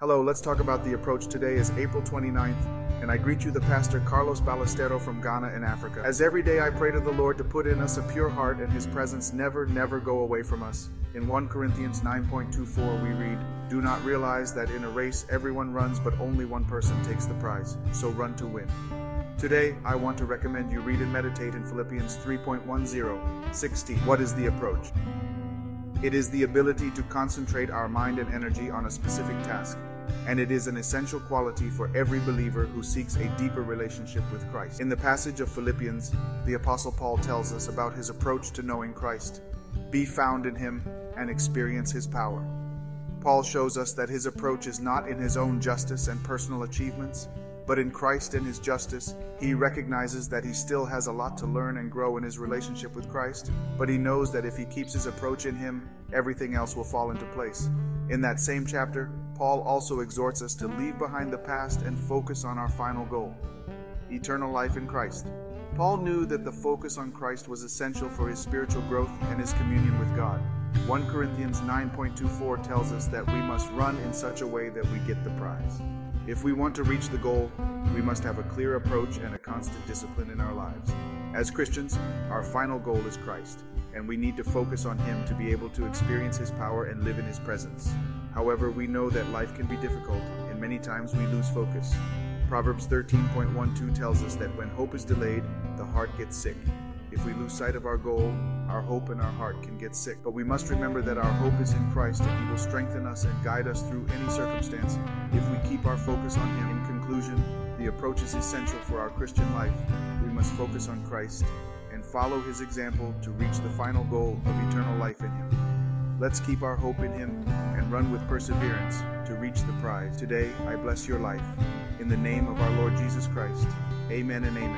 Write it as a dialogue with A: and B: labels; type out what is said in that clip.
A: Hello, let's talk about the approach. Today is April 29th, and I greet you, the pastor Carlos Ballestero from Ghana in Africa. As every day I pray to the Lord to put in us a pure heart and his presence never, never go away from us. In 1 Corinthians 9.24, we read, Do not realize that in a race everyone runs, but only one person takes the prize. So run to win. Today, I want to recommend you read and meditate in Philippians 3.10, 16. What is the approach? It is the ability to concentrate our mind and energy on a specific task, and it is an essential quality for every believer who seeks a deeper relationship with Christ. In the passage of Philippians, the Apostle Paul tells us about his approach to knowing Christ. Be found in him and experience his power. Paul shows us that his approach is not in his own justice and personal achievements, but in Christ and his justice, he recognizes that he still has a lot to learn and grow in his relationship with Christ, but he knows that if he keeps his approach in him, everything else will fall into place. In that same chapter, Paul also exhorts us to leave behind the past and focus on our final goal eternal life in Christ. Paul knew that the focus on Christ was essential for his spiritual growth and his communion with God. 1 Corinthians 9.24 tells us that we must run in such a way that we get the prize. If we want to reach the goal, we must have a clear approach and a constant discipline in our lives. As Christians, our final goal is Christ, and we need to focus on Him to be able to experience His power and live in His presence. However, we know that life can be difficult, and many times we lose focus. Proverbs 13.12 tells us that when hope is delayed, the heart gets sick. If we lose sight of our goal, our hope and our heart can get sick. But we must remember that our hope is in Christ and He will strengthen us and guide us through any circumstance if we keep our focus on Him. In conclusion, the approach is essential for our Christian life. We must focus on Christ and follow His example to reach the final goal of eternal life in Him. Let's keep our hope in Him and run with perseverance to reach the prize. Today, I bless your life. In the name of our Lord Jesus Christ, amen and amen.